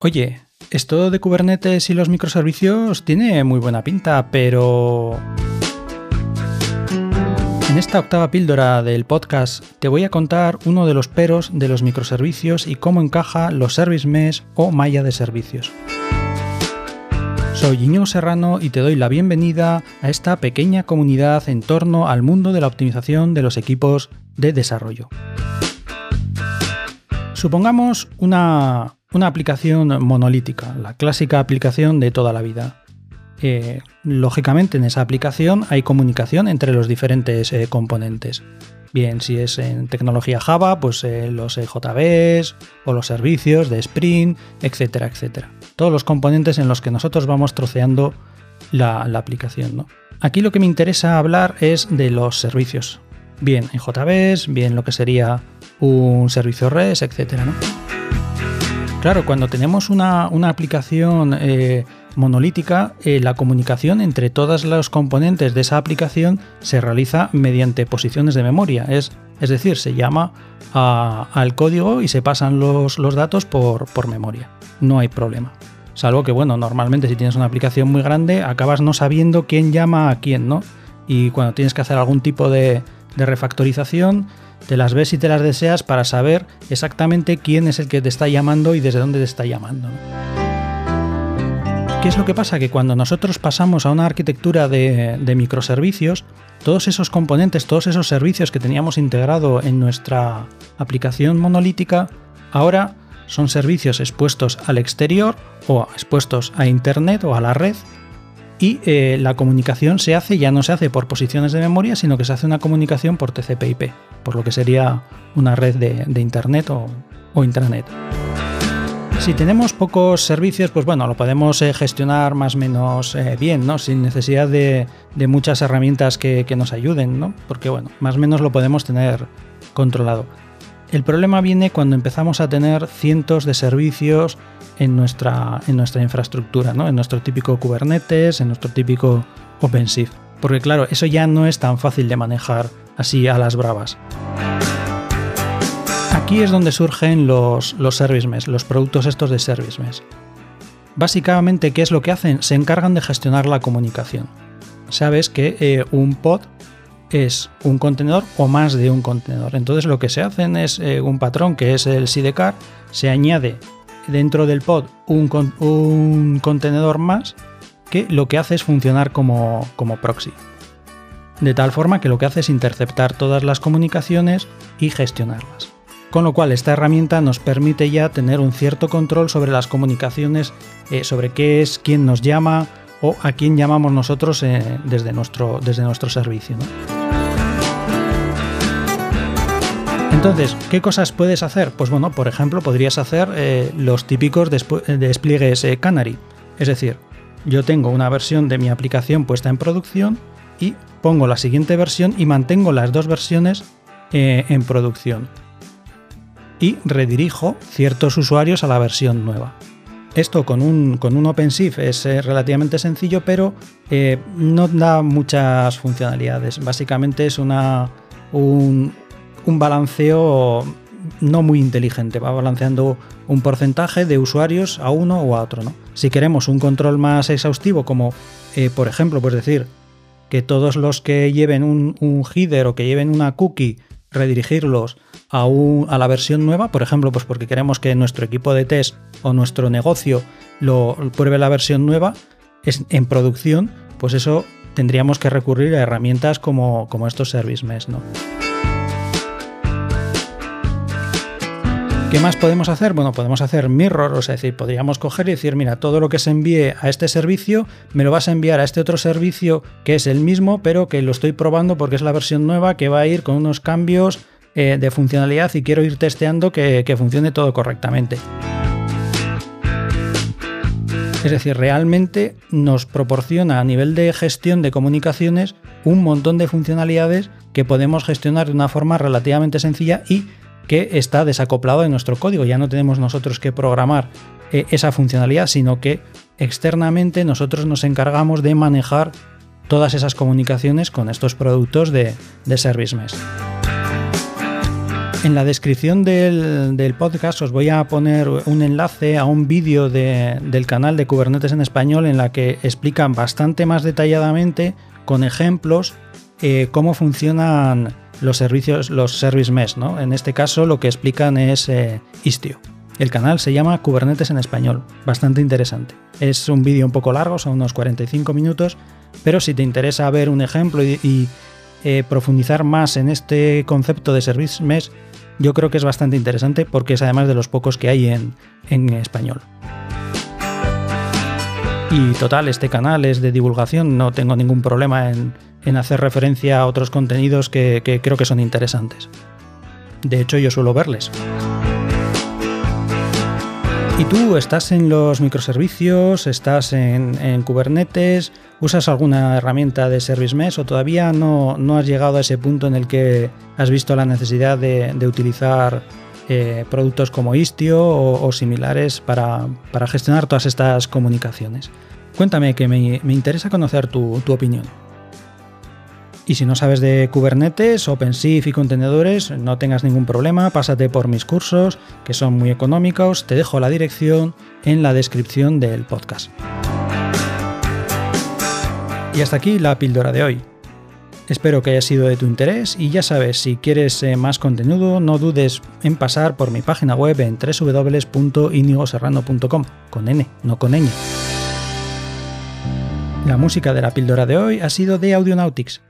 Oye, esto de Kubernetes y los microservicios tiene muy buena pinta, pero... En esta octava píldora del podcast te voy a contar uno de los peros de los microservicios y cómo encaja los service mesh o malla de servicios. Soy Iñigo Serrano y te doy la bienvenida a esta pequeña comunidad en torno al mundo de la optimización de los equipos de desarrollo. Supongamos una, una aplicación monolítica, la clásica aplicación de toda la vida. Eh, lógicamente en esa aplicación hay comunicación entre los diferentes eh, componentes. Bien, si es en tecnología Java, pues eh, los JVs o los servicios de Spring, etcétera, etcétera. Todos los componentes en los que nosotros vamos troceando la, aplicación. Aquí lo que me interesa hablar es de los servicios. Bien en JVs, bien lo que sería un servicio REST, etcétera. ¿no? Claro, cuando tenemos una, aplicación eh, monolítica, eh, la comunicación entre todos los componentes de esa aplicación se realiza mediante posiciones de memoria. Es, es decir, se llama al código y se pasan los, datos por, por memoria. No hay problema. Salvo que, bueno, normalmente si tienes una aplicación muy grande, acabas no sabiendo quién llama a quién, ¿no? Y cuando tienes que hacer algún tipo de refactorización, te las ves y te las deseas para saber exactamente quién es el que te está llamando y desde dónde te está llamando. ¿Qué es lo que pasa? Que cuando nosotros pasamos a una arquitectura de, microservicios, todos esos componentes, todos esos servicios que teníamos integrado en nuestra aplicación monolítica, ahora son servicios expuestos al exterior o expuestos a Internet o a la red y eh, la comunicación se hace, ya no se hace por posiciones de memoria, sino que se hace una comunicación por TCP/IP, por lo que sería una red de, Internet o, intranet. Si tenemos pocos servicios, pues bueno, lo podemos eh, gestionar más o menos eh, bien, ¿no? Sin necesidad de, muchas herramientas que, nos ayuden, ¿no? Porque bueno, más o menos lo podemos tener controlado. El problema viene cuando empezamos a tener cientos de servicios en nuestra, en nuestra infraestructura, ¿no? en nuestro típico Kubernetes, en nuestro típico OpenShift. Porque claro, eso ya no es tan fácil de manejar así a las bravas. Aquí es donde surgen los, los service mesh, los productos estos de service mesh. Básicamente, ¿qué es lo que hacen? Se encargan de gestionar la comunicación. Sabes que eh, un pod es un contenedor o más de un contenedor. Entonces lo que se hacen es eh, un patrón que es el sidecar, se añade dentro del pod un, contenedor más que lo que hace es funcionar como, como proxy. De tal forma que lo que hace es interceptar todas las comunicaciones y gestionarlas. Con lo cual esta herramienta nos permite ya tener un cierto control sobre las comunicaciones, eh, sobre qué es, quién nos llama o a quién llamamos nosotros eh, desde, nuestro, desde nuestro servicio. Entonces, ¿qué cosas puedes hacer? Pues bueno, por ejemplo, podrías hacer eh, los típicos despliegues eh, Canary. Es decir, yo tengo una versión de mi aplicación puesta en producción y pongo la siguiente versión y mantengo las dos versiones eh, en producción. Y redirijo ciertos usuarios a la versión nueva. Esto con un, con un OpenShift es relativamente sencillo, pero no da muchas funcionalidades. Básicamente es una, un, un balanceo no muy inteligente, va balanceando un porcentaje de usuarios a uno o a otro. ¿no? Si queremos un control más exhaustivo, como eh, por ejemplo, pues decir que todos los que lleven un, header o que lleven una cookie, redirigirlos a, a, la versión nueva, por ejemplo, pues porque queremos que nuestro equipo de test o nuestro negocio lo pruebe la versión nueva, es en producción, pues eso tendríamos que recurrir a herramientas como, como estos service mesh, ¿no? ¿Qué más podemos hacer? Bueno, podemos hacer mirror, sea, decir, podríamos coger y decir, mira, todo lo que se envíe a este servicio, me lo vas a enviar a este otro servicio que es el mismo, pero que lo estoy probando porque es la versión nueva que va a ir con unos cambios eh, de funcionalidad y quiero ir testeando que funcione todo correctamente. Es decir, realmente nos proporciona a nivel de gestión de comunicaciones un montón de funcionalidades que podemos gestionar de una forma relativamente sencilla y que está desacoplado de nuestro código. Ya no tenemos nosotros que programar eh, esa funcionalidad, sino que externamente nosotros nos encargamos de manejar todas esas comunicaciones con estos productos de, de Service Mesh. En la descripción del, podcast os voy a poner un enlace a un vídeo del canal de Kubernetes en español en la que explican bastante más detalladamente con ejemplos eh, cómo funcionan los servicios, los service mesh. ¿no? En este caso lo que explican es eh, Istio. El canal se llama Kubernetes en español, bastante interesante. Es un vídeo un poco largo, son unos 45 minutos, pero si te interesa ver un ejemplo y, eh, profundizar más en este concepto de service mesh, yo creo que es bastante interesante porque es además de los pocos que hay en, español. Y total, este canal es de divulgación, no tengo ningún problema en, hacer referencia a otros contenidos que, que creo que son interesantes. De hecho, yo suelo verles. ¿Y tú estás en los microservicios? ¿Estás en, Kubernetes? ¿Usas alguna herramienta de Service Mesh o todavía no, has llegado a ese punto en el que has visto la necesidad de, utilizar eh, productos como Istio o, similares para, gestionar todas estas comunicaciones? Cuéntame que me, interesa conocer tu opinión. Y si no sabes de Kubernetes, OpenShift y contenedores, no tengas ningún problema, pásate por mis cursos, que son muy económicos, te dejo la dirección en la descripción del podcast. Y hasta aquí la píldora de hoy. Espero que haya sido de tu interés y ya sabes, si quieres eh, más contenido, no dudes en pasar por mi página web en www.inigoserrano.com, con N, no con ñ. La música de la píldora de hoy ha sido de Audionautics